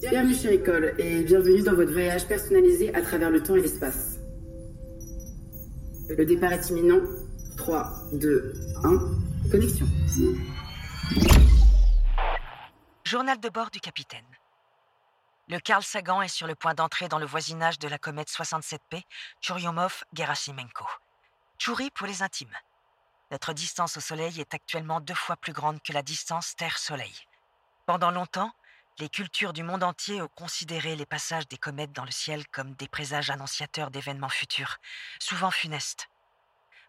Bienvenue chez École et bienvenue dans votre voyage personnalisé à travers le temps et l'espace. Le départ est imminent. 3, 2, 1, connexion. Journal de bord du capitaine. Le Carl Sagan est sur le point d'entrer dans le voisinage de la comète 67P, Churyumov-Gerasimenko. Tchouri pour les intimes. Notre distance au Soleil est actuellement deux fois plus grande que la distance Terre-Soleil. Pendant longtemps, les cultures du monde entier ont considéré les passages des comètes dans le ciel comme des présages annonciateurs d'événements futurs, souvent funestes.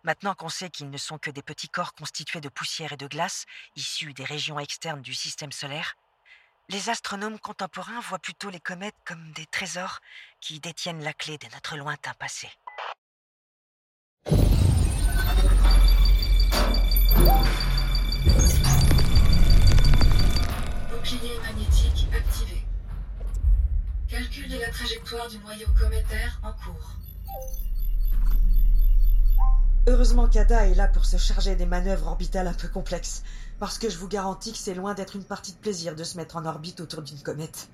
Maintenant qu'on sait qu'ils ne sont que des petits corps constitués de poussière et de glace, issus des régions externes du système solaire, les astronomes contemporains voient plutôt les comètes comme des trésors qui détiennent la clé de notre lointain passé. La trajectoire du noyau cométaire en cours. Heureusement qu'Ada est là pour se charger des manœuvres orbitales un peu complexes, parce que je vous garantis que c'est loin d'être une partie de plaisir de se mettre en orbite autour d'une comète.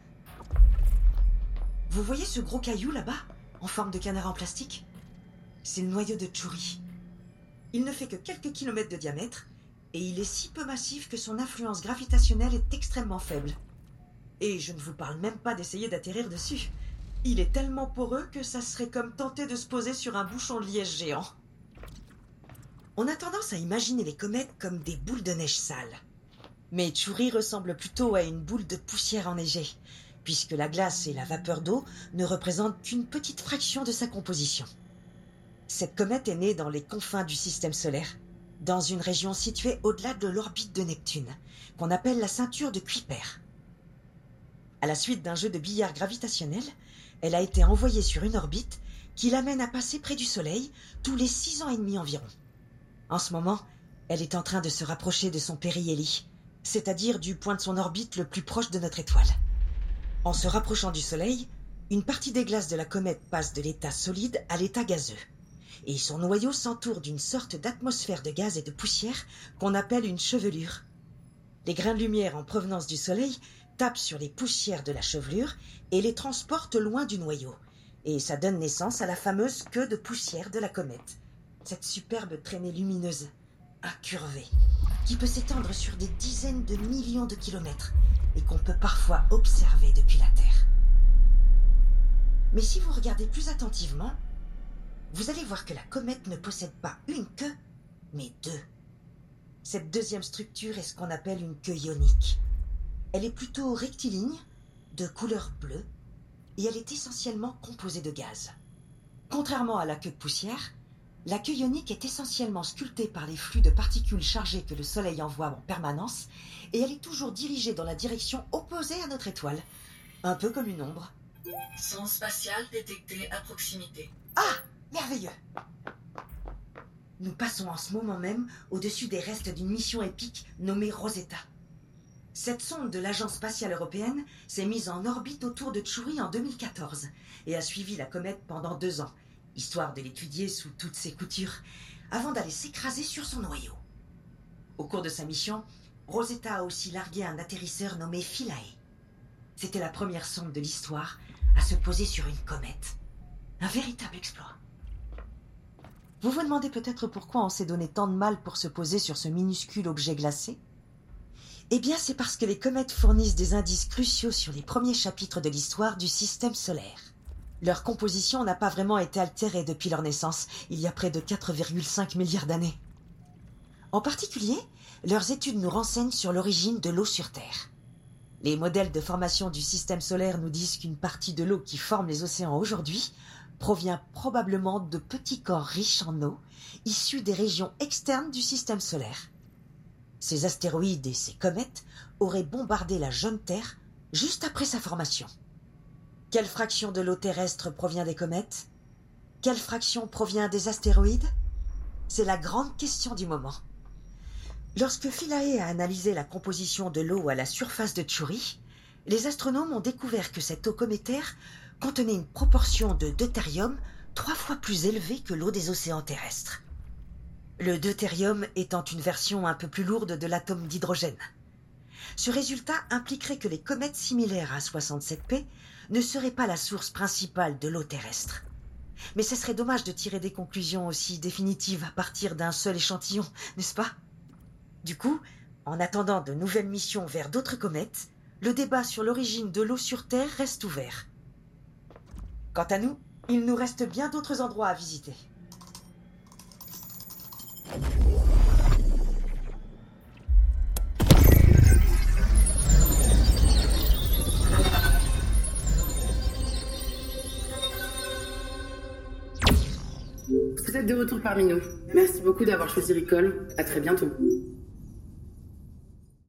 Vous voyez ce gros caillou là-bas, en forme de canard en plastique? C'est le noyau de Tchouri. Il ne fait que quelques kilomètres de diamètre, et il est si peu massif que son influence gravitationnelle est extrêmement faible. Et je ne vous parle même pas d'essayer d'atterrir dessus. Il est tellement poreux que ça serait comme tenter de se poser sur un bouchon de liège géant. On a tendance à imaginer les comètes comme des boules de neige sales. Mais Tchouri ressemble plutôt à une boule de poussière enneigée, puisque la glace et la vapeur d'eau ne représentent qu'une petite fraction de sa composition. Cette comète est née dans les confins du système solaire, dans une région située au-delà de l'orbite de Neptune, qu'on appelle la ceinture de Kuiper. À la suite d'un jeu de billard gravitationnel, elle a été envoyée sur une orbite qui l'amène à passer près du Soleil tous les six ans et demi environ. En ce moment, elle est en train de se rapprocher de son périhélie, c'est-à-dire du point de son orbite le plus proche de notre étoile. En se rapprochant du Soleil, une partie des glaces de la comète passe de l'état solide à l'état gazeux et son noyau s'entoure d'une sorte d'atmosphère de gaz et de poussière qu'on appelle une chevelure. Les grains de lumière en provenance du Soleil tapent sur les poussières de la chevelure et les transportent loin du noyau, et ça donne naissance à la fameuse queue de poussière de la comète, cette superbe traînée lumineuse, incurvée, qui peut s'étendre sur des dizaines de millions de kilomètres et qu'on peut parfois observer depuis la Terre. Mais si vous regardez plus attentivement, vous allez voir que la comète ne possède pas une queue, mais deux. Cette deuxième structure est ce qu'on appelle une queue ionique. Elle est plutôt rectiligne, de couleur bleue, et elle est essentiellement composée de gaz. Contrairement à la queue de poussière, la queue ionique est essentiellement sculptée par les flux de particules chargées que le Soleil envoie en permanence, et elle est toujours dirigée dans la direction opposée à notre étoile, un peu comme une ombre. Son spatial détecté à proximité. Ah Merveilleux Nous passons en ce moment même au-dessus des restes d'une mission épique nommée Rosetta. Cette sonde de l'Agence spatiale européenne s'est mise en orbite autour de Tchouri en 2014 et a suivi la comète pendant deux ans, histoire de l'étudier sous toutes ses coutures, avant d'aller s'écraser sur son noyau. Au cours de sa mission, Rosetta a aussi largué un atterrisseur nommé Philae. C'était la première sonde de l'histoire à se poser sur une comète. Un véritable exploit. Vous vous demandez peut-être pourquoi on s'est donné tant de mal pour se poser sur ce minuscule objet glacé? Eh bien, c'est parce que les comètes fournissent des indices cruciaux sur les premiers chapitres de l'histoire du système solaire. Leur composition n'a pas vraiment été altérée depuis leur naissance, il y a près de 4,5 milliards d'années. En particulier, leurs études nous renseignent sur l'origine de l'eau sur Terre. Les modèles de formation du système solaire nous disent qu'une partie de l'eau qui forme les océans aujourd'hui provient probablement de petits corps riches en eau, issus des régions externes du système solaire. Ces astéroïdes et ces comètes auraient bombardé la jeune Terre juste après sa formation. Quelle fraction de l'eau terrestre provient des comètes? Quelle fraction provient des astéroïdes? C'est la grande question du moment. Lorsque Philae a analysé la composition de l'eau à la surface de Tchouri, les astronomes ont découvert que cette eau cométaire contenait une proportion de deutérium trois fois plus élevée que l'eau des océans terrestres. Le deutérium étant une version un peu plus lourde de l'atome d'hydrogène. Ce résultat impliquerait que les comètes similaires à 67P ne seraient pas la source principale de l'eau terrestre. Mais ce serait dommage de tirer des conclusions aussi définitives à partir d'un seul échantillon, n'est-ce pas? Du coup, en attendant de nouvelles missions vers d'autres comètes, le débat sur l'origine de l'eau sur Terre reste ouvert. Quant à nous, il nous reste bien d'autres endroits à visiter. Vous êtes de retour parmi nous. Merci beaucoup d'avoir choisi Ricole. À très bientôt.